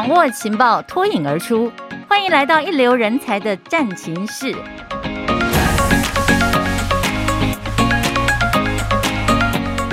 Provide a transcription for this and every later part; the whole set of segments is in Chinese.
掌握情报，脱颖而出。欢迎来到一流人才的战情室。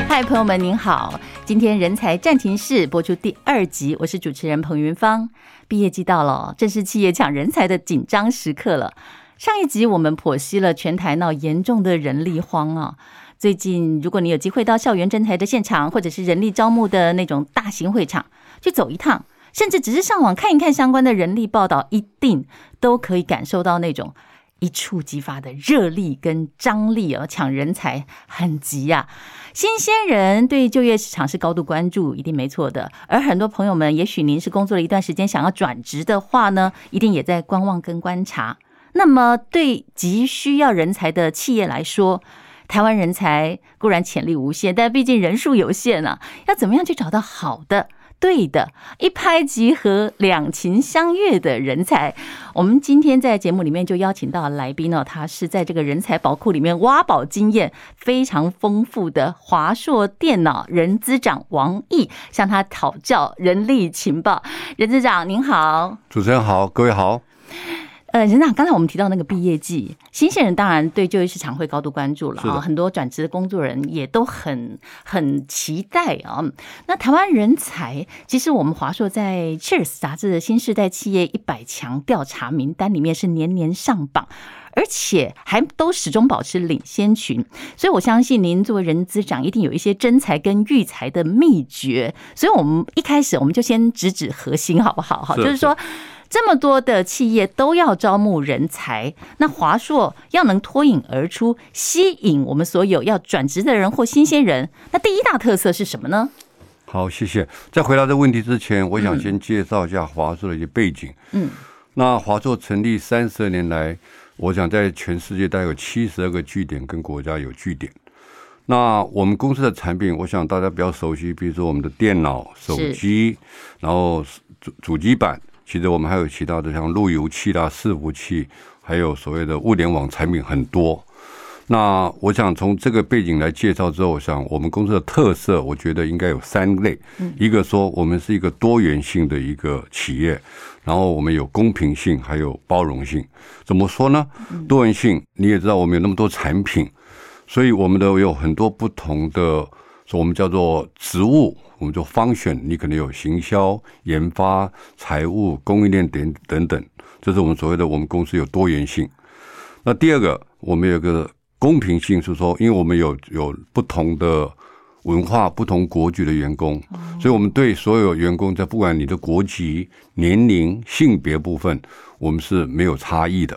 嗨，朋友们，您好！今天人才战情室播出第二集，我是主持人彭云芳。毕业季到了，正是企业抢人才的紧张时刻了。上一集我们剖析了全台闹严重的人力荒啊。最近，如果你有机会到校园征才的现场，或者是人力招募的那种大型会场去走一趟，甚至只是上网看一看相关的人力报道，一定都可以感受到那种一触即发的热力跟张力啊！抢人才很急呀，新鲜人对就业市场是高度关注，一定没错的。而很多朋友们，也许您是工作了一段时间，想要转职的话呢，一定也在观望跟观察。那么，对急需要人才的企业来说，台湾人才固然潜力无限，但毕竟人数有限啊，要怎么样去找到好的、对的、一拍即合、两情相悦的人才？我们今天在节目里面就邀请到来宾呢，他是在这个人才宝库里面挖宝经验非常丰富的华硕电脑人资长王毅，向他讨教人力情报。人资长您好，主持人好，各位好。呃，人长，刚才我们提到那个毕业季，新鲜人当然对就业市场会高度关注了啊，很多转职的工作人也都很很期待啊。那台湾人才，其实我们华硕在《Cheers》杂志的新世代企业一百强调查名单里面是年年上榜，而且还都始终保持领先群。所以我相信您作为人资长，一定有一些真才跟育才的秘诀。所以我们一开始我们就先直指核心，好不好？哈，就是说。这么多的企业都要招募人才，那华硕要能脱颖而出，吸引我们所有要转职的人或新鲜人，那第一大特色是什么呢？好，谢谢。在回答这个问题之前，我想先介绍一下华硕的一些背景。嗯，那华硕成立三十二年来，我想在全世界大概有七十二个据点跟国家有据点。那我们公司的产品，我想大家比较熟悉，比如说我们的电脑、手机，然后主主机板。其实我们还有其他的，像路由器啦、伺服器，还有所谓的物联网产品很多。那我想从这个背景来介绍之后，我想我们公司的特色，我觉得应该有三类。一个说我们是一个多元性的一个企业，然后我们有公平性，还有包容性。怎么说呢？多元性你也知道，我们有那么多产品，所以我们都有很多不同的，说我们叫做职务。我们就 function，你可能有行销、研发、财务、供应链等等等，这是我们所谓的我们公司有多元性。那第二个，我们有个公平性，是说，因为我们有有不同的文化、不同国籍的员工，所以我们对所有员工，在不管你的国籍、年龄、性别部分，我们是没有差异的。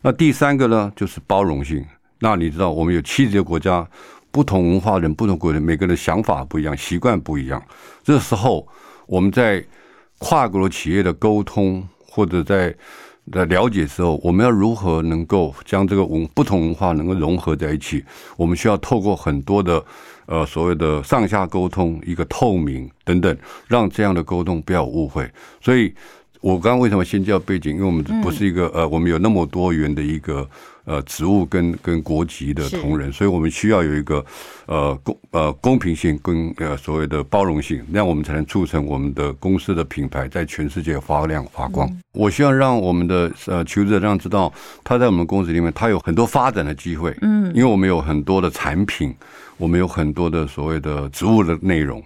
那第三个呢，就是包容性。那你知道，我们有七十个国家。不同文化人、不同国人，每个人想法不一样，习惯不一样。这时候，我们在跨国企业的沟通或者在在了解的时候，我们要如何能够将这个文不同文化能够融合在一起？我们需要透过很多的呃所谓的上下沟通，一个透明等等，让这样的沟通不要误会。所以我刚刚为什么先叫背景？因为我们不是一个呃，我们有那么多元的一个。呃，职务跟跟国籍的同仁，所以我们需要有一个呃公呃公平性跟呃所谓的包容性，那样我们才能促成我们的公司的品牌在全世界发亮发光。嗯、我希望让我们的呃求职者让知道，他在我们公司里面，他有很多发展的机会。嗯，因为我们有很多的产品，我们有很多的所谓的职务的内容，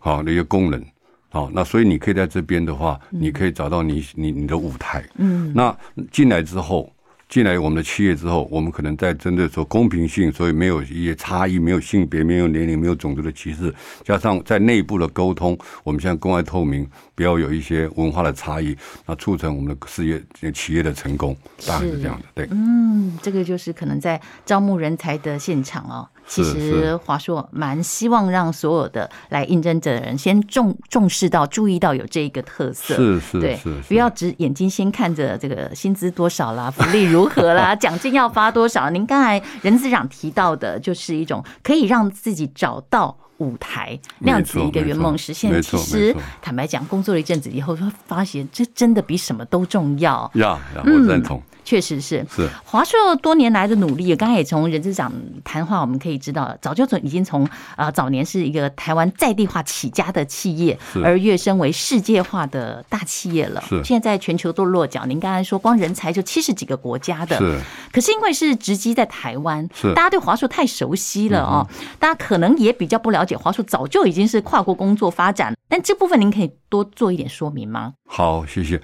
好那些功能，好，那所以你可以在这边的话，你可以找到你你你的舞台。嗯，那进来之后。进来我们的企业之后，我们可能在针对说公平性，所以没有一些差异，没有性别，没有年龄，没有种族的歧视，加上在内部的沟通，我们现在公开透明，不要有一些文化的差异，那促成我们的事业企业的成功，大概是这样的。对，嗯，这个就是可能在招募人才的现场哦。其实华硕蛮希望让所有的来应征者的人先重重视到、注意到有这一个特色，是是，对，不要只眼睛先看着这个薪资多少啦、福利如何啦、奖金要发多少。您刚才任司长提到的，就是一种可以让自己找到舞台那样子一个圆梦实现。其实坦白讲，工作了一阵子以后，会发现这真的比什么都重要。呀，我认同。确实是是华硕多年来的努力，刚才也从人事长谈话，我们可以知道，早就从已经从啊早年是一个台湾在地化起家的企业，而跃升为世界化的大企业了。是现在在全球都落脚。您刚才说光人才就七十几个国家的，是。可是因为是直击在台湾，是大家对华硕太熟悉了哦，大家可能也比较不了解华硕早就已经是跨国工作发展，但这部分您可以多做一点说明吗？好，谢谢。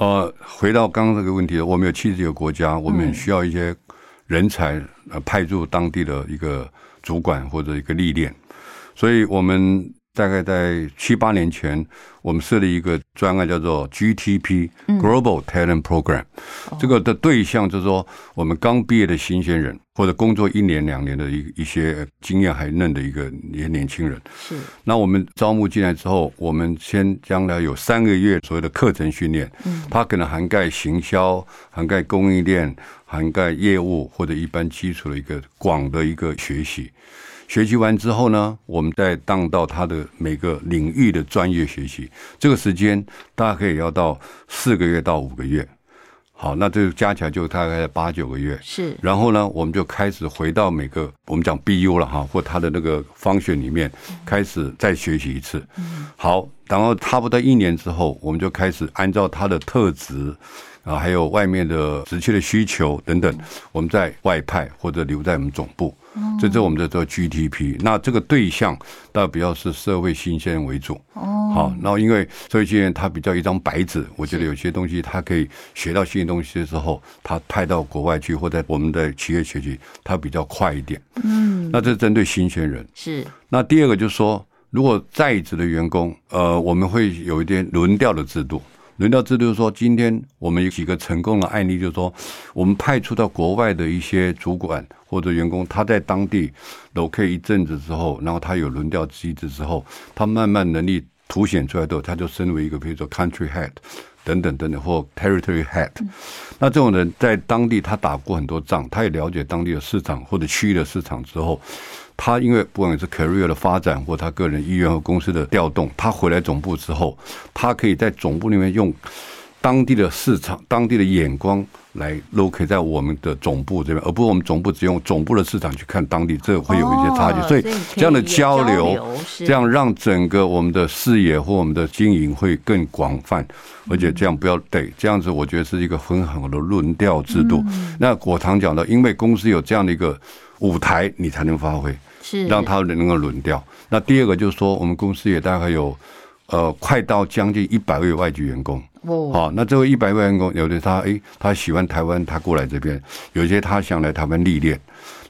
呃，回到刚刚这个问题，我们有七十几个国家，我们需要一些人才呃派驻当地的一个主管或者一个历练，所以我们。大概在七八年前，我们设立一个专案，叫做 GTP Global Talent Program。这个的对象就是说，我们刚毕业的新鲜人，或者工作一年两年的一一些经验还嫩的一个一些年轻人。是。那我们招募进来之后，我们先将来有三个月所谓的课程训练。嗯。它可能涵盖行销、涵盖供应链、涵盖业务或者一般基础的一个广的一个学习。学习完之后呢，我们再当到他的每个领域的专业学习，这个时间大概可以要到四个月到五个月。好，那这个加起来就大概八九个月。是，然后呢，我们就开始回到每个我们讲 BU 了哈，或他的那个方选里面开始再学习一次。好，然后差不多一年之后，我们就开始按照他的特质。啊，还有外面的职缺的需求等等，我们在外派或者留在我们总部，这是我们的这 GTP。那这个对象，倒比较是社会新鲜人为主。哦，好，然后因为社会新鲜人他比较一张白纸，我觉得有些东西他可以学到新的东西的时候，他派到国外去或者我们的企业学习，他比较快一点。嗯，那这是针对新鲜人。是。那第二个就是说，如果在职的员工，呃，我们会有一点轮调的制度。轮调制度就是说，今天我们有几个成功的案例，就是说，我们派出到国外的一些主管或者员工，他在当地 locate 一阵子之后，然后他有轮调机制之后，他慢慢能力凸显出来之后，他就升为一个，比如说 country head 等等等等，或 territory head。那这种人在当地他打过很多仗，他也了解当地的市场或者区域的市场之后。他因为不管是 career 的发展，或他个人意愿和公司的调动，他回来总部之后，他可以在总部里面用当地的市场、当地的眼光来 locate 在我们的总部这边，而不是我们总部只用总部的市场去看当地，这会有一些差距。所以这样的交流，这样让整个我们的视野或我们的经营会更广泛，而且这样不要对这样子，我觉得是一个很好的论调制度。那我常讲的，因为公司有这样的一个舞台，你才能发挥。是让他能够轮调。那第二个就是说，我们公司也大概有，呃，快到将近一百位外籍员工。哦，好，那这位一百位员工，有的他诶，他喜欢台湾，他过来这边；有些他想来台湾历练。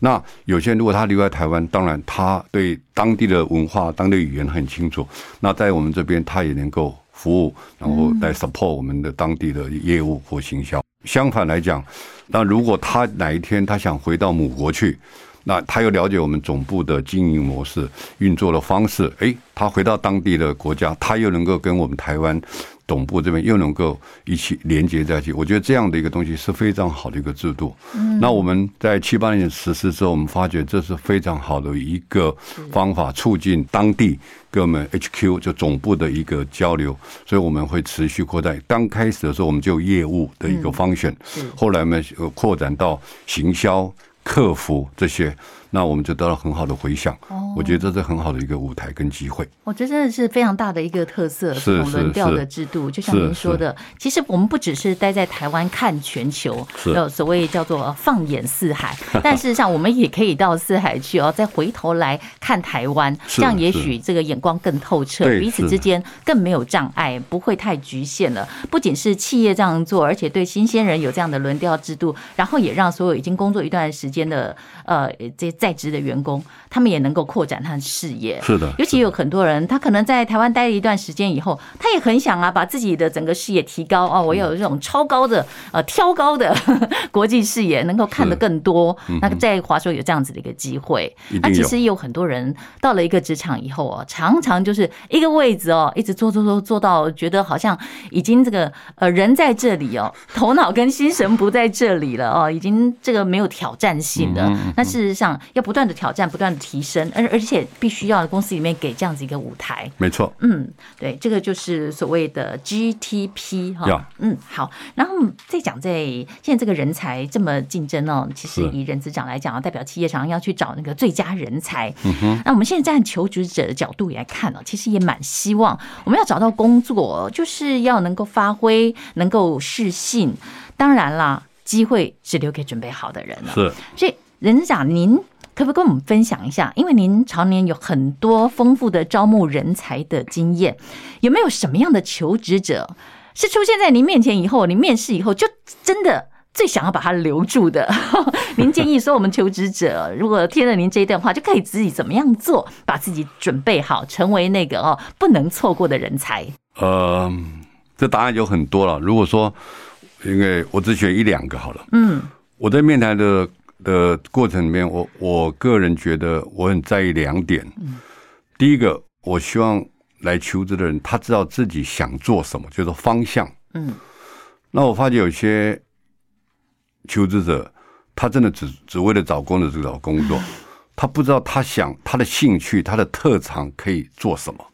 那有些如果他留在台湾，当然他对当地的文化、当地语言很清楚。那在我们这边，他也能够服务，然后来 support 我们的当地的业务或行销。相反来讲，那如果他哪一天他想回到母国去，那他又了解我们总部的经营模式、运作的方式，诶，他回到当地的国家，他又能够跟我们台湾总部这边又能够一起连接在一起。我觉得这样的一个东西是非常好的一个制度。嗯，那我们在七八年实施之后，我们发觉这是非常好的一个方法，促进当地跟我们 HQ 就总部的一个交流。所以我们会持续扩大。刚开始的时候，我们就业务的一个方选，后来我们扩展到行销。克服这些，那我们就得到很好的回响。我觉得这是很好的一个舞台跟机会。我觉得真的是非常大的一个特色，是轮调的制度。就像您说的，其实我们不只是待在台湾看全球，呃所谓叫做放眼四海，但事实上我们也可以到四海去哦，再回头来看台湾，这样也许这个眼光更透彻，彼此之间更没有障碍，不会太局限了。不仅是企业这样做，而且对新鲜人有这样的轮调制度，然后也让所有已经工作一段时间的呃这些在职的员工，他们也能够扩展他的视野。是的，尤其有很多人，他可能在台湾待了一段时间以后，他也很想啊，把自己的整个视野提高。哦，我有这种超高的呃挑高的 国际视野，能够看得更多。那在华硕有这样子的一个机会，那其实也有很多人到了一个职场以后哦，常常就是一个位置哦，一直做做做做到觉得好像已经这个呃人在这里哦，头脑跟心神不在这里了哦，已经这个没有挑战性的。那事实上要不断的挑战，不断的提升，而而且必须要公司里面给这样子一个舞台。没错，嗯，对，这个就是所谓的 GTP 哈。Yeah. 嗯，好，然后再讲在现在这个人才这么竞争哦，其实以人资长来讲啊，代表企业常常要去找那个最佳人才。嗯哼，那我们现在站求职者的角度也来看哦，其实也蛮希望我们要找到工作，就是要能够发挥，能够适性。当然啦，机会是留给准备好的人了。是，所以人资长，您可不可以跟我们分享一下？因为您常年有很多丰富的招募人才的经验，有没有什么样的求职者是出现在您面前以后，您面试以后就真的最想要把他留住的？您建议说，我们求职者如果听了您这一段话，就可以自己怎么样做，把自己准备好，成为那个哦不能错过的人才？呃，这答案有很多了。如果说因为我只选一两个好了。嗯，我在面谈的的过程里面，我我个人觉得我很在意两点。嗯，第一个，我希望来求职的人他知道自己想做什么，就是方向。嗯，那我发觉有些求职者，他真的只只为了找工作就找工作，他不知道他想他的兴趣、他的特长可以做什么。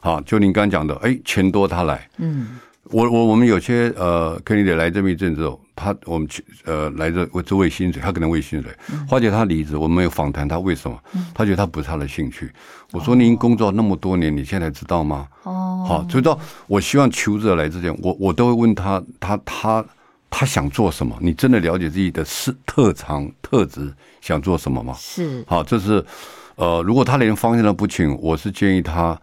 好，就您刚刚讲的，哎，钱多他来。嗯。我我我们有些呃，肯定得来这么一阵之后，他我们去呃来这我这为薪水，他可能为薪水。花姐他离职，我们有访谈他为什么？他觉得他不是他的兴趣。我说您工作那么多年，你现在知道吗？哦，好，所以到我希望求职者来之前，我我都会问他，他他他想做什么？你真的了解自己的是特长特质想做什么吗？是。好，这是呃，如果他连方向都不清，我是建议他。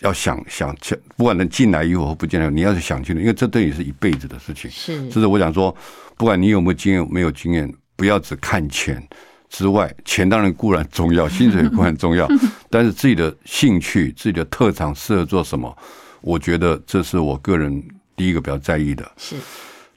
要想想，不管能进来以后或不进来，你要是想清楚，因为这对你是一辈子的事情。是，这是我想说，不管你有没有经验，没有经验，不要只看钱之外，钱当然固然重要，薪水固然重要，但是自己的兴趣、自己的特长适合做什么，我觉得这是我个人第一个比较在意的。是。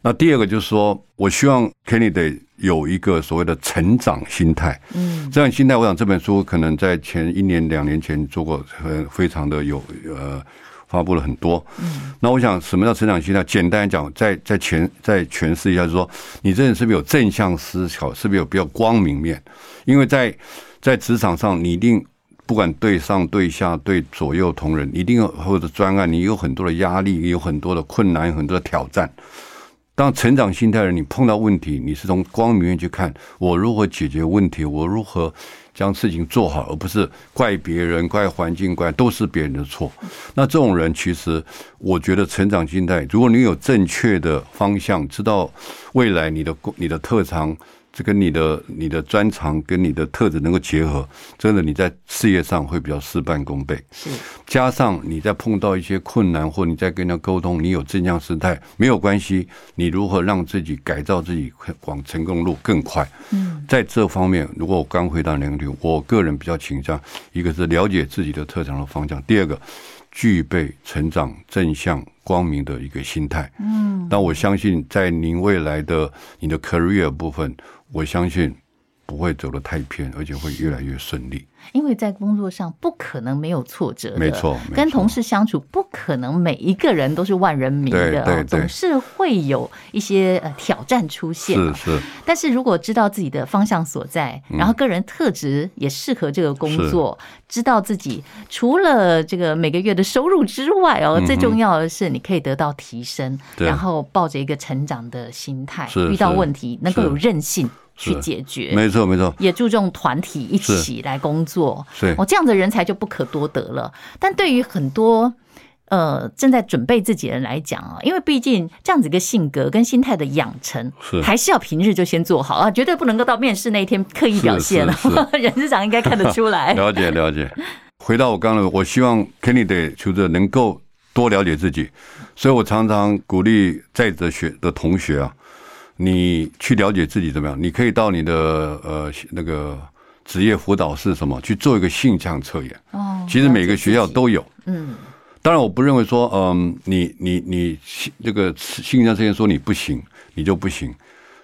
那第二个就是说，我希望 candidate 有一个所谓的成长心态。嗯，这样心态，我想这本书可能在前一年、两年前做过，很非常的有呃，发布了很多。嗯，那我想什么叫成长心态？简单讲，在在诠在诠释一下，就是说你这人是不是有正向思考，是不是有比较光明面？因为在在职场上，你一定不管对上对下对左右同仁，一定有或者专案，你有很多的压力，有很多的困难，有很多的挑战。当成长心态的人，你碰到问题，你是从光明面去看，我如何解决问题，我如何将事情做好，而不是怪别人、怪环境、怪都是别人的错。那这种人，其实我觉得成长心态，如果你有正确的方向，知道未来你的你的特长。这跟你的你的专长跟你的特质能够结合，真的你在事业上会比较事半功倍。是，加上你在碰到一些困难或你在跟人家沟通，你有正向心态没有关系。你如何让自己改造自己往成功路更快？嗯，在这方面，如果我刚回答两个题，我个人比较倾向一个是了解自己的特长和方向，第二个具备成长正向光明的一个心态。嗯，但我相信在您未来的你的 career 部分。我相信不会走得太偏，而且会越来越顺利。因为在工作上不可能没有挫折的，没错。跟同事相处不可能每一个人都是万人迷的，对对对，总是会有一些呃挑战出现。是是。但是如果知道自己的方向所在，然后个人特质也适合这个工作，知道自己除了这个每个月的收入之外哦，最重要的是你可以得到提升，然后抱着一个成长的心态，遇到问题能够有韧性。去解决，没错没错，也注重团体一起来工作，对，哦，这样的人才就不可多得了。但对于很多呃正在准备自己的人来讲啊，因为毕竟这样子一个性格跟心态的养成，是还是要平日就先做好啊，绝对不能够到面试那一天刻意表现了。人事长应该看得出来。了解了解。回到我刚刚的，我希望 candidate 求职能够多了解自己，所以我常常鼓励在职学的同学啊。你去了解自己怎么样？你可以到你的呃那个职业辅导室什么去做一个性向测验。哦，其实每个学校都有。嗯，当然我不认为说，嗯，你你你这个性向测验说你不行，你就不行。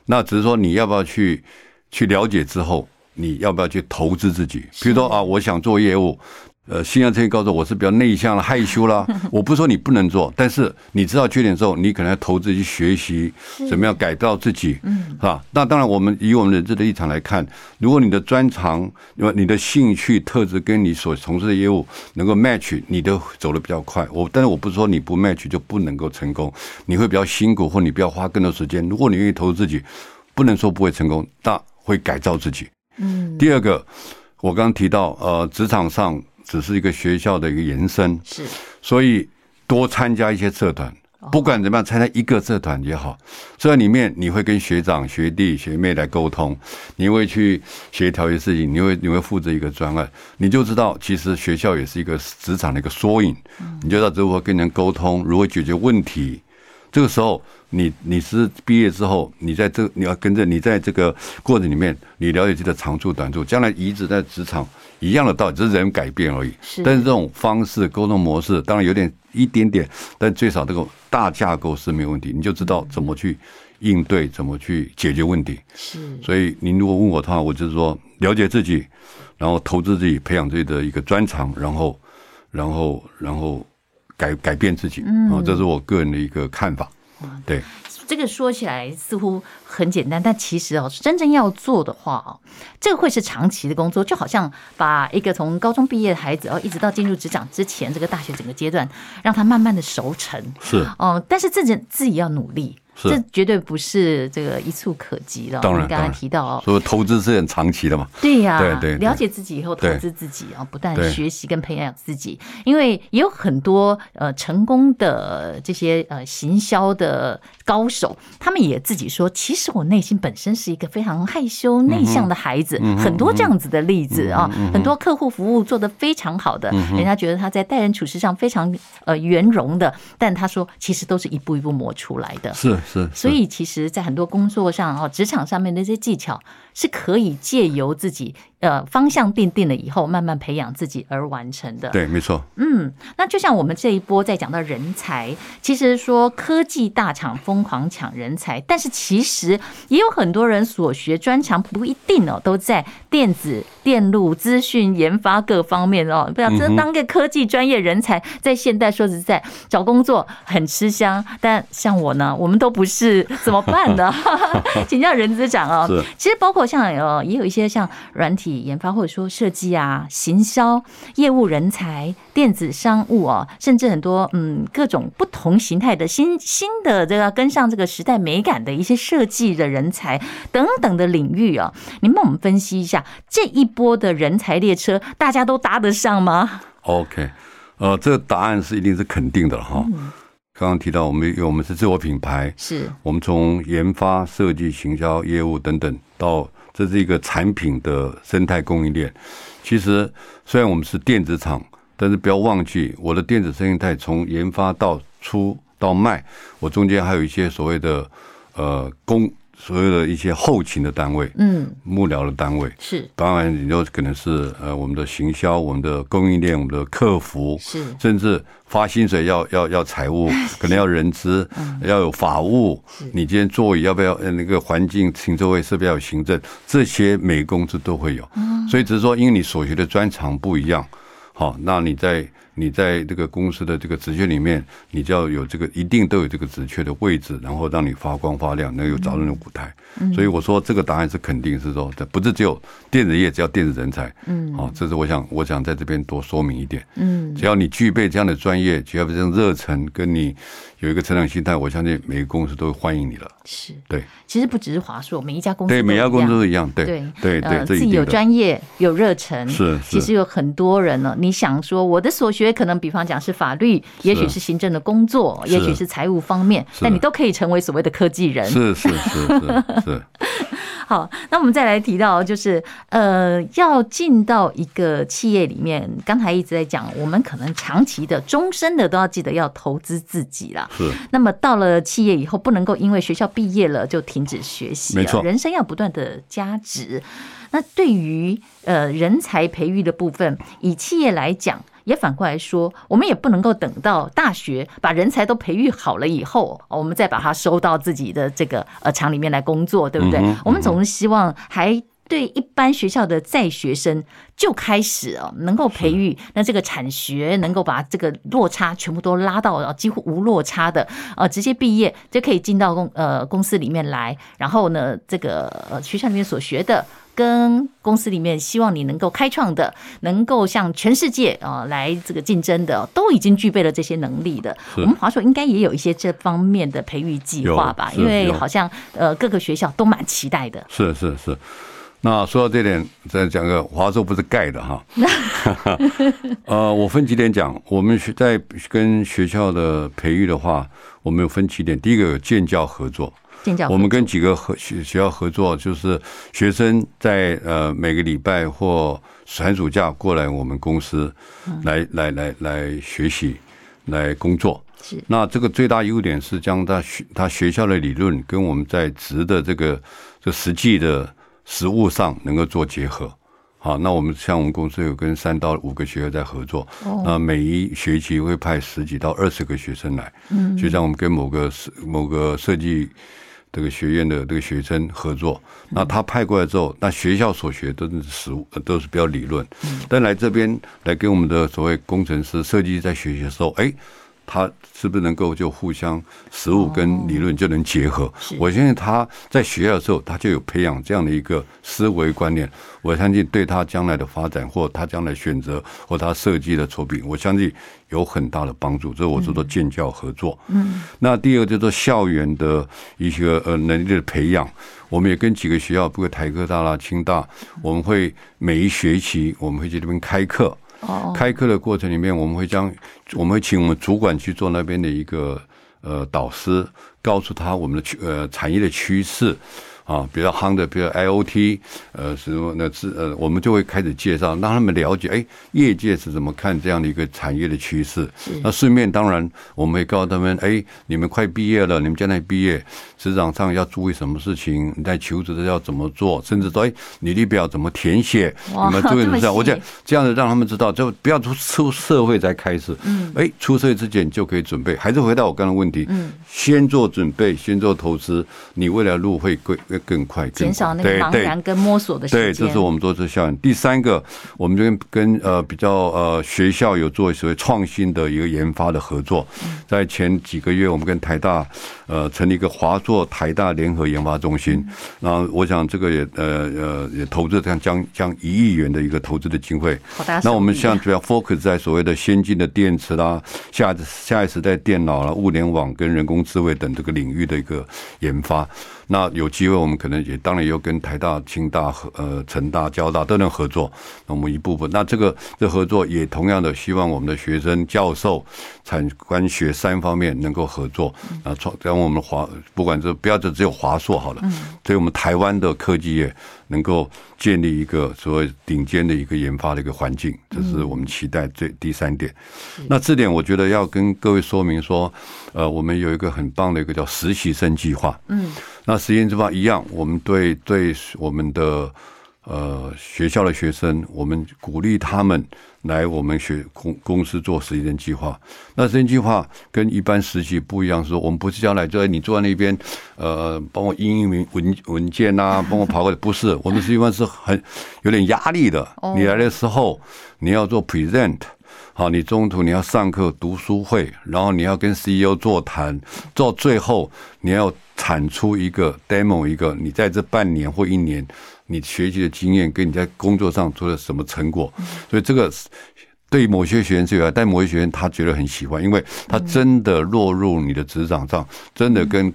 那只是说你要不要去去了解之后，你要不要去投资自己？比如说啊，我想做业务。呃，心阳曾经告诉我，我是比较内向了、害羞啦。我不是说你不能做，但是你知道缺点之后，你可能要投资去学习，怎么样改造自己，嗯，是吧？那当然，我们以我们人质的立场来看，如果你的专长、因为你的兴趣特质跟你所从事的业务能够 match，你都走得比较快。我，但是我不是说你不 match 就不能够成功，你会比较辛苦，或你不要花更多时间。如果你愿意投资自己，不能说不会成功，但会改造自己。嗯。第二个，我刚刚提到，呃，职场上。只是一个学校的一个延伸，是，所以多参加一些社团，不管怎么样，参加一个社团也好。这里面你会跟学长、学弟、学妹来沟通，你会去协调一些事情，你会你会负责一个专案，你就知道其实学校也是一个职场的一个缩影。你就知道如何跟人沟通，如何解决问题。这个时候，你你是毕业之后，你在这你要跟着你在这个过程里面，你了解自己的长处短处，将来移植在职场一样的道理，只是人改变而已。是。但是这种方式沟通模式，当然有点一点点，但最少这个大架构是没有问题，你就知道怎么去应对，怎么去解决问题。是。所以您如果问我的话，我就是说了解自己，然后投资自己，培养自己的一个专长，然后，然后，然后。改改变自己啊，这是我个人的一个看法。对，这个说起来似乎很简单，但其实哦，真正要做的话哦，这个会是长期的工作，就好像把一个从高中毕业的孩子哦，一直到进入职场之前这个大学整个阶段，让他慢慢的熟成。是哦，但是自己自己要努力。这绝对不是这个一蹴可及的。当然，刚才提到哦，所以投资是很长期的嘛。对呀，对对，了解自己以后投资自己啊，不断学习跟培养自己。因为也有很多呃成功的这些呃行销的高手，他们也自己说，其实我内心本身是一个非常害羞内向的孩子。很多这样子的例子啊，很多客户服务做得非常好的，人家觉得他在待人处事上非常呃圆融的，但他说其实都是一步一步磨出来的。是。是，所以其实，在很多工作上哦，职场上面的一些技巧，是可以借由自己呃方向定定了以后，慢慢培养自己而完成的。对，没错。嗯，那就像我们这一波在讲到人才，其实说科技大厂疯狂抢人才，但是其实也有很多人所学专长不一定哦，都在电子、电路、资讯研发各方面哦。不要这当个科技专业人才，在现代说实在找工作很吃香，但像我呢，我们都不是，怎么办呢？请教人资长哦。其实包括像呃，也有一些像软体研发或者说设计啊、行销、业务人才、电子商务啊，甚至很多嗯各种不同形态的新新的这个跟上这个时代美感的一些设计的人才等等的领域啊，您帮我们分析一下这一波的人才列车，大家都搭得上吗？OK，呃，这个答案是一定是肯定的哈。刚刚提到我们有我们是自我品牌，是我们从研发、设计、行销、业务等等到。这是一个产品的生态供应链。其实，虽然我们是电子厂，但是不要忘记，我的电子生态从研发到出到卖，我中间还有一些所谓的呃供。所有的一些后勤的单位，嗯，幕僚的单位是，当然你就可能是呃我们的行销、我们的供应链、我们的客服是，甚至发薪水要要要财务，可能要人资，要有法务。你今天座椅要不要？呃，那个环境停车位是不是要有行政？这些每个公司都会有，所以只是说，因为你所学的专长不一样，好，那你在。你在这个公司的这个职缺里面，你就要有这个一定都有这个职缺的位置，然后让你发光发亮，能有找人的舞台。所以我说这个答案是肯定是说，这不是只有电子业，只要电子人才。嗯，好，这是我想我想在这边多说明一点。嗯，只要你具备这样的专业，只要这种热忱，跟你有一个成长心态，我相信每个公司都会欢迎你了。是，对。其实不只是华硕，每一家公司对每家公司都一样。对对对，自己有专业有热忱。是，其实有很多人呢。你想说我的所学。可能比方讲是法律，也许是行政的工作，也许是财务方面，但你都可以成为所谓的科技人。是是是是是。好，那我们再来提到，就是呃，要进到一个企业里面，刚才一直在讲，我们可能长期的、终身的都要记得要投资自己了。是。那么到了企业以后，不能够因为学校毕业了就停止学习，没错，人生要不断的加值。那对于呃人才培育的部分，以企业来讲。也反过来说，我们也不能够等到大学把人才都培育好了以后，我们再把他收到自己的这个呃厂里面来工作，对不对？我们总是希望还对一般学校的在学生就开始哦，能够培育那这个产学能够把这个落差全部都拉到几乎无落差的呃，直接毕业就可以进到公呃公司里面来，然后呢，这个呃学校里面所学的。跟公司里面希望你能够开创的，能够向全世界啊来这个竞争的，都已经具备了这些能力的。我们华硕应该也有一些这方面的培育计划吧？因为好像呃各个学校都蛮期待的。是是是。那说到这点，再讲个华硕不是盖的哈。呃，我分几点讲。我们学在跟学校的培育的话，我们有分几点。第一个有建教合作。我们跟几个合学学校合作，就是学生在呃每个礼拜或寒暑假过来我们公司来来来来学习，来工作。是。那这个最大优点是将他学他学校的理论跟我们在职的这个这实际的实务上能够做结合。好，那我们像我们公司有跟三到五个学校在合作，那每一学期会派十几到二十个学生来。嗯。就像我们跟某个某个设计。这个学院的这个学生合作，那他派过来之后，那学校所学都是实物，都是比较理论。但来这边来给我们的所谓工程师、设计师在学习的时候，哎。他是不是能够就互相实物跟理论就能结合？我相信他在学校的时候，他就有培养这样的一个思维观念。我相信对他将来的发展，或他将来选择，或他设计的作品，我相信有很大的帮助。这是我说的建教合作。嗯，那第二个就是校园的一些呃能力的培养，我们也跟几个学校，包括台科大啦、清大，我们会每一学期我们会去这边开课。开课的过程里面，我们会将我们会请我们主管去做那边的一个呃导师，告诉他我们的趋呃产业的趋势。啊，比较夯的，比如 IoT，呃，什么那是呃，我们就会开始介绍，让他们了解，哎，业界是怎么看这样的一个产业的趋势。那顺便当然，我们会告诉他们，哎，你们快毕业了，你们将来毕业，职场上要注意什么事情？你在求职的要怎么做？甚至说，哎，履历表怎么填写？你们注意什么？我讲这样子让他们知道，就不要出出社会才开始。嗯。哎，出社会之前就可以准备。还是回到我刚才问题，嗯，先做准备，先做投资，你未来路会贵。更快，减少那个茫然跟摸索的时间。对，这是我们做这效应。第三个，我们就跟跟呃比较呃学校有做所谓创新的一个研发的合作。在前几个月，我们跟台大呃成立一个华硕台大联合研发中心。然后我想这个也呃呃也投资将将将一亿元的一个投资的经费。那我们现在主要 focus 在所谓的先进的电池啦、下下一时代电脑啦、物联网跟人工智慧等这个领域的一个研发。那有机会，我们可能也当然也有跟台大、清大、和呃成大、交大都能合作。那我们一部分，那这个这合作也同样的希望我们的学生、教授、产官学三方面能够合作。啊，创让我们华不管是不要就只有华硕好了，所以我们台湾的科技业能够建立一个所谓顶尖的一个研发的一个环境，这是我们期待最第三点。那这点我觉得要跟各位说明说，呃，我们有一个很棒的一个叫实习生计划。嗯。那实习生计划一样，我们对对我们的呃学校的学生，我们鼓励他们来我们学公公司做实习生计划。那实习计划跟一般实习不一样，是说我们不是将来就在你坐在那边，呃，帮我印印文文件呐、啊，帮我跑过来，不是。我们实际上是很有点压力的。你来的时候，你要做 present，好，你中途你要上课读书会，然后你要跟 CEO 座谈，到最后你要。产出一个 demo，一个你在这半年或一年你学习的经验，跟你在工作上做了什么成果，所以这个对某些学员是有，但某些学员他觉得很喜欢，因为他真的落入你的职场上，真的跟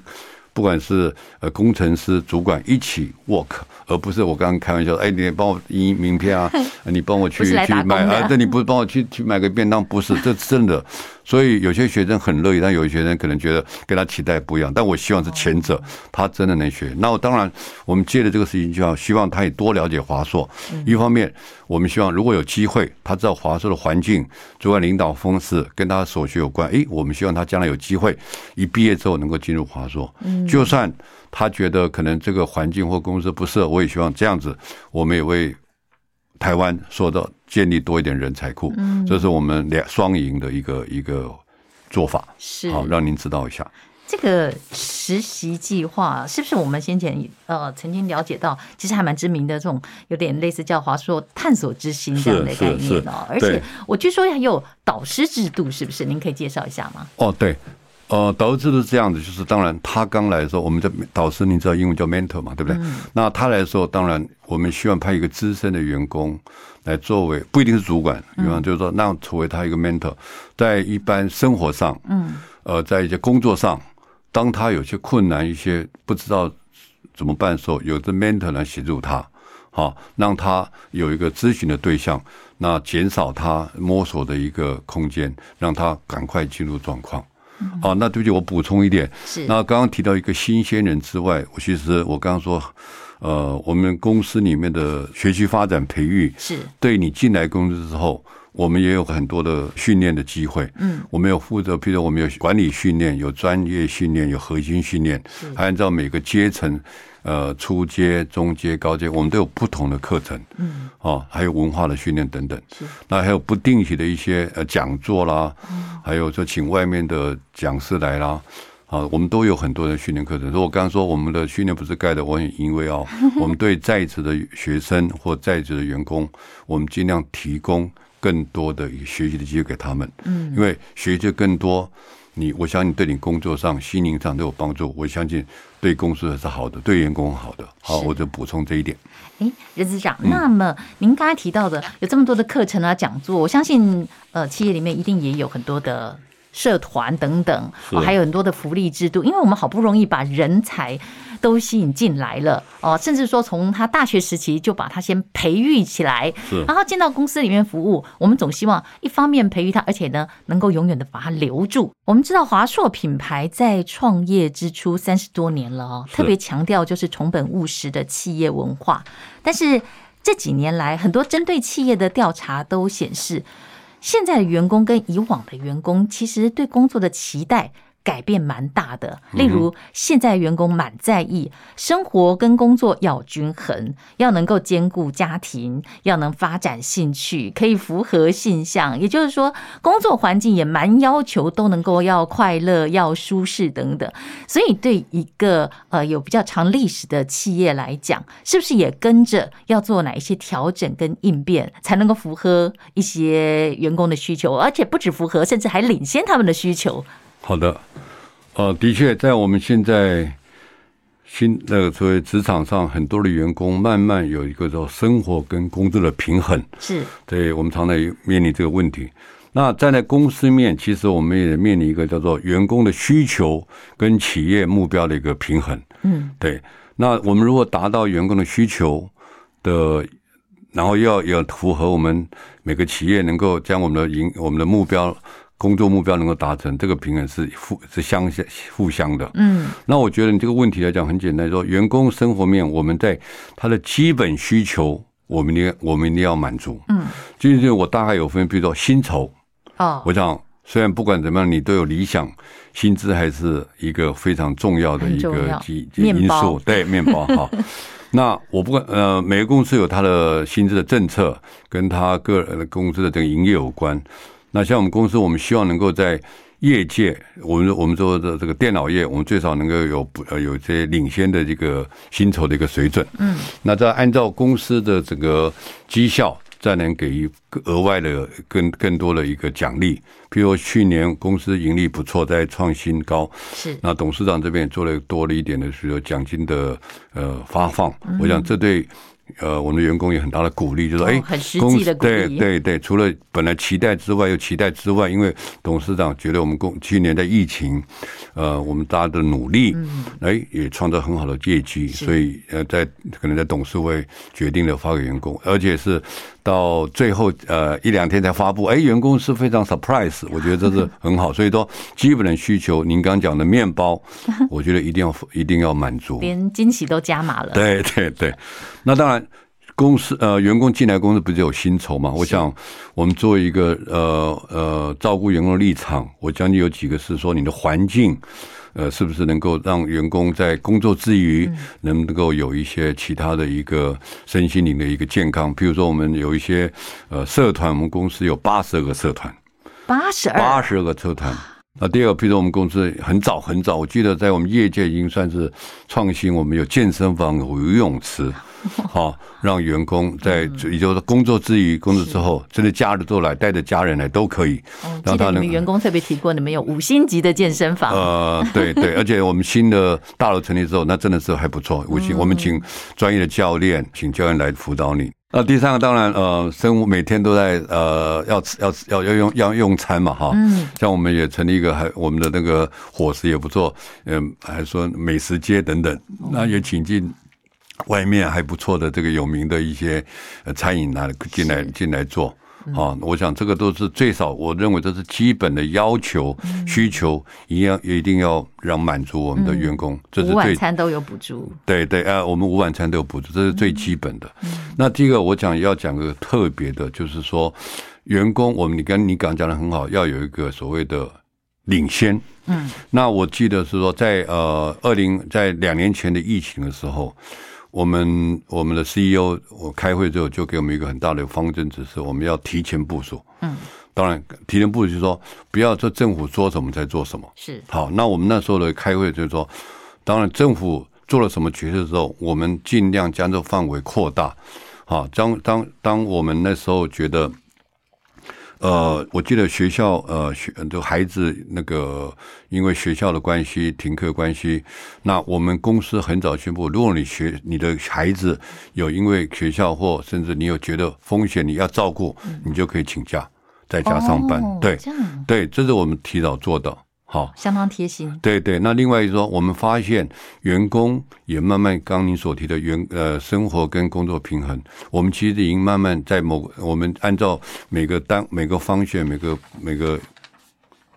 不管是呃工程师主管一起 work，而不是我刚刚开玩笑，哎，你帮我印名片啊，你帮我去去买啊，这你不帮我去去买个便当，不是，这真的。所以有些学生很乐意，但有些学生可能觉得跟他期待不一样。但我希望是前者，他真的能学。那我当然，我们借着这个事情，就要希望他也多了解华硕。一方面，我们希望如果有机会，他知道华硕的环境、主管领导方式跟他所学有关。诶，我们希望他将来有机会一毕业之后能够进入华硕。就算他觉得可能这个环境或公司不适合，我也希望这样子，我们也为台湾说到。建立多一点人才库，这是我们两双赢的一个一个做法。是，好，让您知道一下。这个实习计划是不是我们先前呃曾经了解到，其实还蛮知名的这种有点类似叫华硕探索之星这样的概念哦。而且我据说还有导师制度，是不是？您可以介绍一下吗？哦，对，呃，导师是这样子，就是当然他刚来的时候，我们的导师你知道英文叫 mentor 嘛，对不对？嗯、那他来的时候，当然我们希望派一个资深的员工来作为，不一定是主管，比方就是说让成为他一个 mentor，在一般生活上，嗯，呃，在一些工作上。当他有些困难、一些不知道怎么办的时候，有的 mentor 来协助他，好，让他有一个咨询的对象，那减少他摸索的一个空间，让他赶快进入状况。好，那对不起，我补充一点，是。那刚刚提到一个新鲜人之外，我其实我刚刚说，呃，我们公司里面的学习发展培育是。对你进来公司之后。我们也有很多的训练的机会，嗯，我们有负责，譬如我们有管理训练，有专业训练，有核心训练，还按照每个阶层，呃，初阶、中阶、高阶，我们都有不同的课程，嗯，哦，还有文化的训练等等，是，那还有不定期的一些呃讲座啦，嗯，还有说请外面的讲师来啦，啊，我们都有很多的训练课程。所以我刚刚说我们的训练不是盖的，我很因为哦，我们对在职的学生或在职的员工，我们尽量提供。更多的学习的机会给他们，嗯，因为学习更多，你我相信对你工作上、心灵上都有帮助。我相信对公司是好的，对员工好的。好，我就补充这一点。哎，任司长，那么您刚才提到的有这么多的课程啊、讲座，我相信呃，企业里面一定也有很多的。社团等等，哦，还有很多的福利制度，因为我们好不容易把人才都吸引进来了哦，甚至说从他大学时期就把他先培育起来，然后进到公司里面服务，我们总希望一方面培育他，而且呢能够永远的把他留住。我们知道华硕品牌在创业之初三十多年了哦，特别强调就是从本务实的企业文化，但是这几年来很多针对企业的调查都显示。现在的员工跟以往的员工其实对工作的期待改变蛮大的。例如，现在员工蛮在意生活跟工作要均衡，要能够兼顾家庭，要能发展兴趣，可以符合性向。也就是说，工作环境也蛮要求都能够要快乐、要舒适等等。所以，对一个呃有比较长历史的企业来讲，是不是也跟着要做哪一些调整跟应变，才能够符合一些员工的需求，而且不止符合，甚至还领先他们的需求？好的，呃，的确，在我们现在新那个所谓职场上，很多的员工慢慢有一个叫生活跟工作的平衡，是，对，我们常常面临这个问题。那站在公司面，其实我们也面临一个叫做员工的需求跟企业目标的一个平衡，嗯，对。那我们如果达到员工的需求的，然后要要符合我们每个企业能够将我们的营我们的目标。工作目标能够达成，这个平衡是互是相相互相的。嗯，那我觉得你这个问题来讲很简单，说员工生活面，我们在他的基本需求，我们一定我们一定要满足。嗯，就是我大概有分，比如说薪酬。哦，我想虽然不管怎么样，你都有理想，薪资还是一个非常重要的一个基因素。对，面包 哈。那我不管呃，每个公司有他的薪资的政策，跟他个人的公司的这个营业有关。那像我们公司，我们希望能够在业界，我们我们做的这个电脑业，我们最少能够有不呃有些领先的这个薪酬的一个水准。嗯，那再按照公司的这个绩效，再能给予额外的更更多的一个奖励。譬如去年公司盈利不错，在创新高，是那董事长这边也做了多了一点的，是说奖金的呃发放。我想这对。呃，我们的员工有很大的鼓励，就是说，哎，公司对对对，除了本来期待之外，又期待之外，因为董事长觉得我们公去年的疫情，呃，我们大家的努力，哎，也创造很好的业绩，所以呃，在可能在董事会决定了发给员工，而且是。到最后，呃，一两天才发布，哎，员工是非常 surprise，我觉得这是很好。所以说，基本的需求，您刚讲的面包，我觉得一定要一定要满足，连惊喜都加码了。对对对，那当然，公司呃，员工进来公司不是有薪酬嘛？我想，我们作为一个呃呃照顾员工的立场，我将近有几个是说你的环境。呃，是不是能够让员工在工作之余，能够有一些其他的一个身心灵的一个健康？比如说，我们有一些呃社团，我们公司有八十二个社团，八十二，八十二个社团，那第二个，比如说我们公司很早很早，我记得在我们业界已经算是创新，我们有健身房、有游泳池，好让员工在也就是工作之余、工作之后，甚至假日都来带着家人来都可以。记得你们员工特别提过，你们有五星级的健身房。呃，对对，而且我们新的大楼成立之后，那真的是还不错。五星，我们请专业的教练，请教练来辅导你。那第三个当然，呃，生物每天都在呃要吃要要要用要用餐嘛哈，嗯，像我们也成立一个还我们的那个伙食也不错，嗯，还说美食街等等，那也请进外面还不错的这个有名的一些餐饮啊进来进来做。啊，我想这个都是最少，我认为这是基本的要求需求，一样一定要让满足我们的员工。这是最晚餐都有补助。对对，啊，我们午晚餐都有补助，这是最基本的。那第一个我讲要讲个特别的，就是说员工，我们你跟你刚刚讲的很好，要有一个所谓的领先。嗯，那我记得是说在呃二零在两年前的疫情的时候。我们我们的 CEO 我开会之后就给我们一个很大的方针指示，我们要提前部署。嗯，当然提前部署就是说不要说政府说什么再做什么。是好，那我们那时候的开会就是说，当然政府做了什么决策之后，我们尽量将这个范围扩大。好，当当当我们那时候觉得。呃，我记得学校呃学的孩子那个，因为学校的关系停课关系，那我们公司很早宣布，如果你学你的孩子有因为学校或甚至你有觉得风险你要照顾，你就可以请假在家上班。对，对，这是我们提早做的。好，相当贴心。对对，那另外一说，我们发现员工也慢慢，刚您所提的员呃生活跟工作平衡，我们其实已经慢慢在某我们按照每个单每个方向每个每个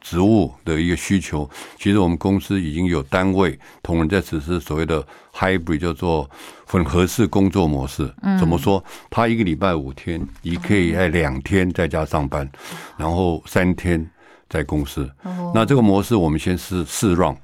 职务的一个需求，其实我们公司已经有单位同仁在实施所谓的 hybrid 叫做混合式工作模式。嗯，怎么说？他一个礼拜五天，你可以在两天在家上班，然后三天。在公司，那这个模式我们先试试 run。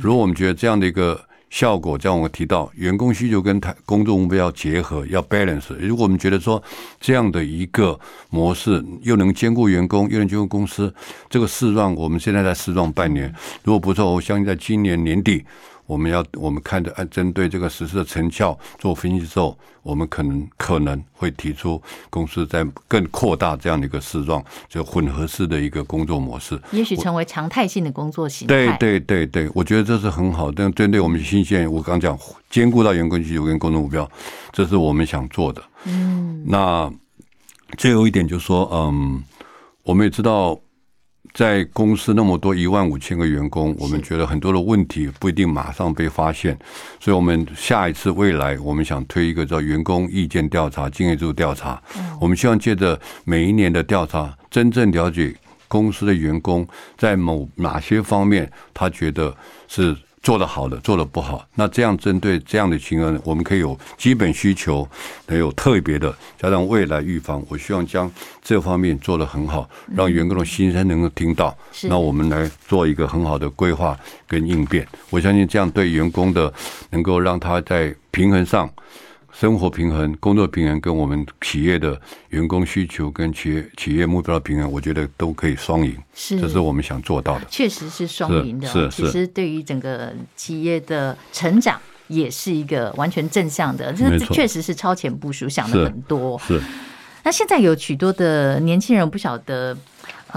如果我们觉得这样的一个效果，像我提到员工需求跟台工作目标要结合，要 balance。如果我们觉得说这样的一个模式又能兼顾员工，又能兼顾公司，这个试 run 我们现在在试 run 半年，如果不错，我相信在今年年底。我们要我们看着按针对这个实施的成效做分析之后，我们可能可能会提出公司在更扩大这样的一个试状，就混合式的一个工作模式，也许成为常态性的工作形态。对对对对，我觉得这是很好。但针对我们新鲜，我刚讲兼顾到员工需求跟工作目标，这是我们想做的。嗯，那最后一点就是说，嗯，我们也知道。在公司那么多一万五千个员工，我们觉得很多的问题不一定马上被发现，所以我们下一次未来我们想推一个叫员工意见调查、经验度调查。我们希望借着每一年的调查，真正了解公司的员工在某哪些方面，他觉得是。做得好的，做得不好，那这样针对这样的情况，我们可以有基本需求，能有特别的，加上未来预防。我希望将这方面做得很好，让员工的心声能够听到。那我们来做一个很好的规划跟应变。我相信这样对员工的，能够让他在平衡上。生活平衡、工作平衡，跟我们企业的员工需求跟企业企业目标的平衡，我觉得都可以双赢。是，这是我们想做到的。确实是双赢的。是，是，其实对于整个企业的成长，也是一个完全正向的。这确实是超前部署，想的很多。是。那现在有许多的年轻人，不晓得。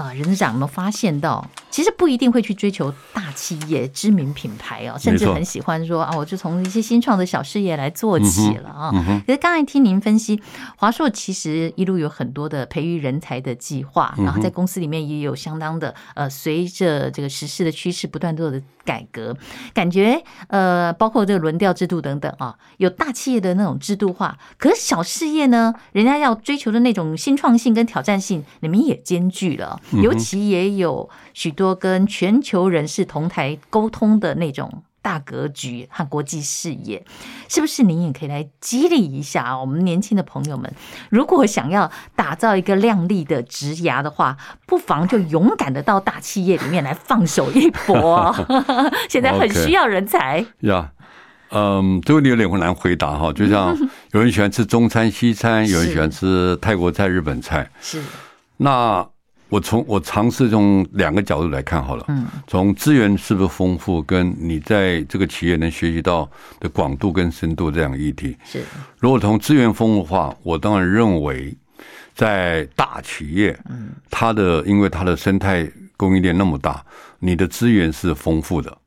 啊，人资长有没有发现到，其实不一定会去追求大企业知名品牌哦，甚至很喜欢说啊，我就从一些新创的小事业来做起了啊。可是刚才听您分析，华硕其实一路有很多的培育人才的计划，然后在公司里面也有相当的呃，随着这个时事的趋势不断做的改革，感觉呃，包括这个轮调制度等等啊，有大企业的那种制度化，可是小事业呢，人家要追求的那种新创性跟挑战性，你们也兼具了。尤其也有许多跟全球人士同台沟通的那种大格局和国际视野，是不是您也可以来激励一下我们年轻的朋友们？如果想要打造一个亮丽的职涯的话，不妨就勇敢的到大企业里面来放手一搏。现在很需要人才。呀，嗯，这个问题有点难回答哈。就像有人喜欢吃中餐西餐，有人喜欢吃泰国菜、日本菜，是那。我从我尝试从两个角度来看好了，嗯，从资源是不是丰富，跟你在这个企业能学习到的广度跟深度这样议题是。如果从资源丰富的话，我当然认为在大企业，嗯，它的因为它的生态供应链那么大，你的资源是丰富的。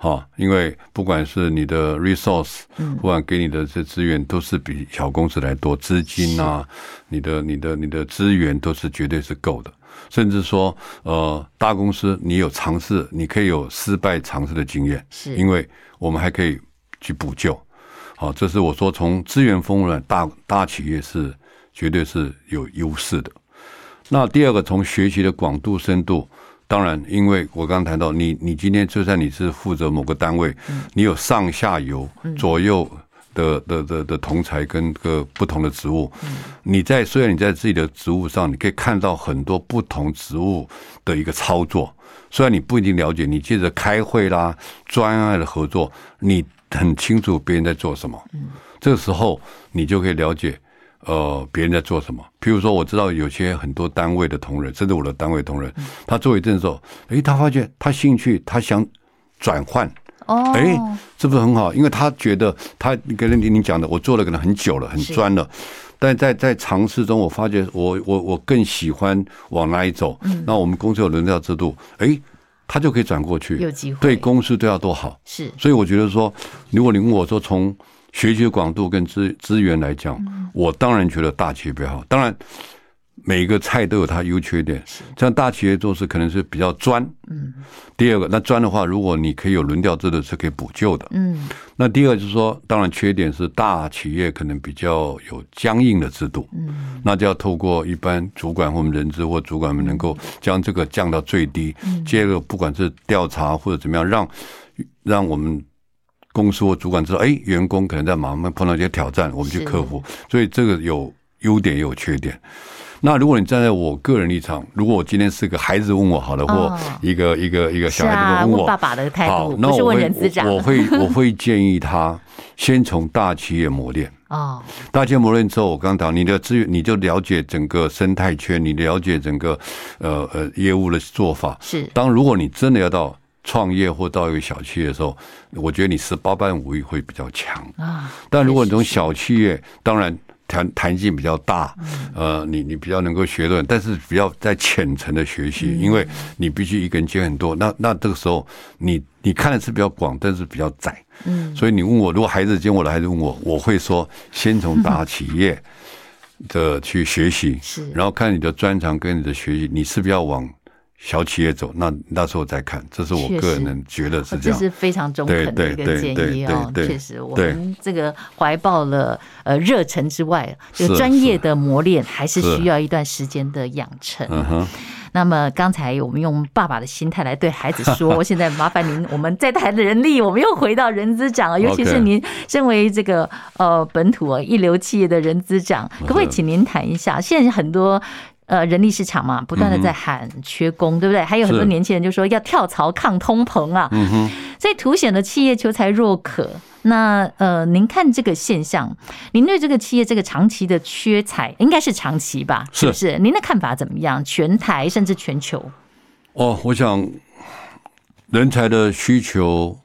哈，因为不管是你的 resource，不管给你的这资源都是比小公司来多，资金啊，你的、你的、你的资源都是绝对是够的。甚至说，呃，大公司你有尝试，你可以有失败尝试的经验，是因为我们还可以去补救。好，这是我说从资源丰富的大大企业是绝对是有优势的。那第二个，从学习的广度深度。当然，因为我刚刚谈到你，你今天就算你是负责某个单位，你有上下游、左右的的的的同才跟个不同的职务，你在虽然你在自己的职务上，你可以看到很多不同职务的一个操作，虽然你不一定了解，你借着开会啦、专案的合作，你很清楚别人在做什么，这个时候你就可以了解。呃，别人在做什么？譬如说，我知道有些很多单位的同仁，甚至我的单位同仁，他做一阵之后，诶，他发觉他兴趣，他想转换，哦，哎，这不是很好？因为他觉得他跟你你讲的，我做了可能很久了，很专了，但在在尝试中，我发觉我我我更喜欢往哪里走。那我们公司有轮调制度，哎，他就可以转过去，有机会，对公司对他多好。是，所以我觉得说，如果你问我说从。学习的广度跟资资源来讲，我当然觉得大企业比较好。当然，每一个菜都有它优缺点。像大企业做事可能是比较专。嗯。第二个，那专的话，如果你可以有轮调制度，是可以补救的。嗯。那第二就是说，当然缺点是大企业可能比较有僵硬的制度。嗯。那就要透过一般主管或我们人资或主管们能够将这个降到最低。嗯。接着，不管是调查或者怎么样，让让我们。公司或主管知道，哎，员工可能在忙，碰到一些挑战，我们去克服。所以这个有优点也有缺点。那如果你站在我个人立场，如果我今天是个孩子问我好了，或一个一个一个小孩子问我，爸爸的态度，好，那我会我会我会建议他先从大企业磨练。哦，大企业磨练之后，我刚刚讲你的资源，你就了解整个生态圈，你了解整个呃呃业务的做法。是，当如果你真的要到。创业或到一个小企业的时候，我觉得你十八般武艺会比较强啊。但如果你从小企业，当然弹弹性比较大，呃，你你比较能够学的，但是比较在浅层的学习，因为你必须一个人接很多。那那这个时候，你你看的是比较广，但是比较窄。嗯，所以你问我，如果孩子，今天我的孩子问我，我会说，先从大企业的去学习，是，然后看你的专长跟你的学习，你是不是要往。小企业走，那那时候再看，这是我个人觉得是这样，这是非常中肯的一个建议哦。确实，我们这个怀抱了呃热忱之外，这个专业的磨练还是需要一段时间的养成。嗯哼。那么刚才我们用爸爸的心态来对孩子说，我现在麻烦您，我们在台的人力，我们又回到人资长，尤其是您身为这个呃本土一流企业的人资长，可不可以请您谈一下？现在很多。呃，人力市场嘛，不断的在喊缺工，嗯、对不对？还有很多年轻人就说要跳槽抗通膨啊，嗯哼，所以凸显了企业求才若渴。那呃，您看这个现象，您对这个企业这个长期的缺才，应该是长期吧？是不是？您的看法怎么样？全台甚至全球？哦，我想人才的需求。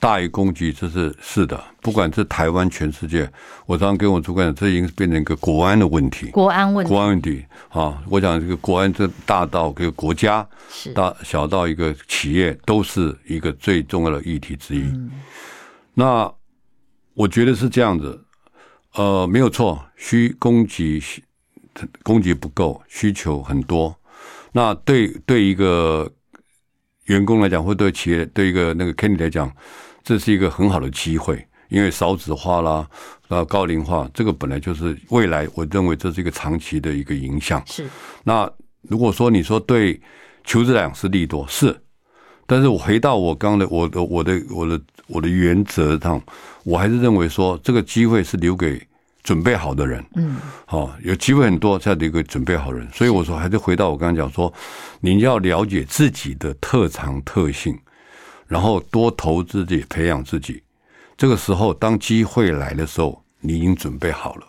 大于供给，这是是的。不管是台湾，全世界，我常常跟我主管讲，这已经变成一个国安的问题。国安问题，国安问题啊！我讲这个国安，这大到一个国家，大小到一个企业，都是一个最重要的议题之一。那我觉得是这样子，呃，没有错，需供给供给不够，需求很多。那对对一个员工来讲，或对企业对一个那个 Kenny 来讲。这是一个很好的机会，因为少子化啦，然后高龄化，这个本来就是未来，我认为这是一个长期的一个影响。是。那如果说你说对求职来讲是利多，是。但是我回到我刚刚的我的我的我的我的原则上，我还是认为说这个机会是留给准备好的人。嗯。好，有机会很多，才留给准备好的人。所以我说还是回到我刚刚讲说，你要了解自己的特长特性。然后多投资自己，培养自己。这个时候，当机会来的时候，你已经准备好了。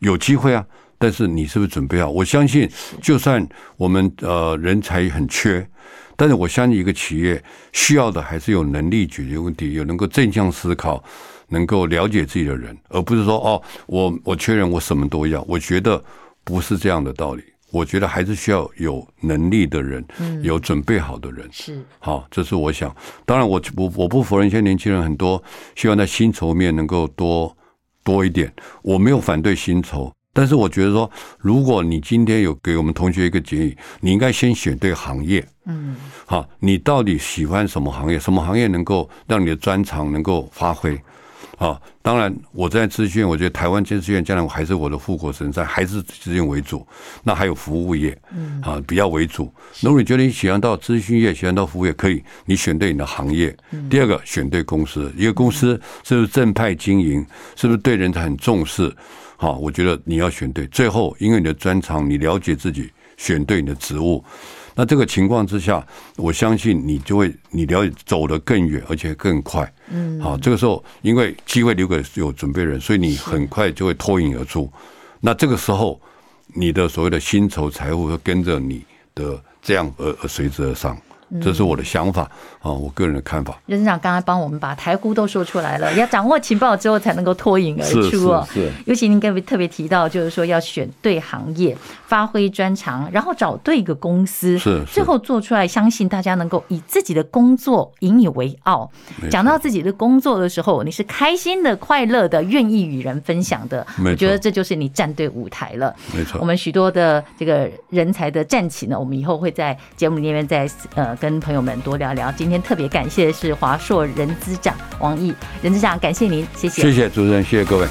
有机会啊，但是你是不是准备好？我相信，就算我们呃人才很缺，但是我相信一个企业需要的还是有能力解决问题，有能够正向思考，能够了解自己的人，而不是说哦，我我缺人，我什么都要。我觉得不是这样的道理。我觉得还是需要有能力的人，嗯有准备好的人。是好，这是我想。当然我，我我我不否认，现在年轻人很多希望在薪酬面能够多多一点。我没有反对薪酬，但是我觉得说，如果你今天有给我们同学一个建议，你应该先选对行业。嗯，好，你到底喜欢什么行业？什么行业能够让你的专长能够发挥？啊，当然，我在资讯，我觉得台湾资讯院将来还是我的护国神山，还是资讯为主。那还有服务业，嗯啊，比较为主。如果你觉得你喜欢到资讯业，喜欢到服务业，可以，你选对你的行业。第二个，选对公司，一个公司是不是正派经营，是不是对人才很重视？好，我觉得你要选对。最后，因为你的专长，你了解自己，选对你的职务。那这个情况之下，我相信你就会你了解走得更远，而且更快。嗯，好，这个时候因为机会留给有准备人，所以你很快就会脱颖而出。那这个时候，你的所谓的薪酬财富会跟着你的这样而而随之而上。这是我的想法啊，我个人的看法。任执行长刚才帮我们把台股都说出来了，要掌握情报之后才能够脱颖而出哦。是，尤其您刚才特别提到，就是说要选对行业，发挥专长，然后找对一个公司，是最后做出来，相信大家能够以自己的工作引以为傲。讲到自己的工作的时候，你是开心的、快乐的、愿意与人分享的。我觉得这就是你站对舞台了。没错，我们许多的这个人才的站起呢，我们以后会在节目里面再呃。跟朋友们多聊聊。今天特别感谢的是华硕人资长王毅，人资长，感谢您，谢谢，谢谢主持人，谢谢各位。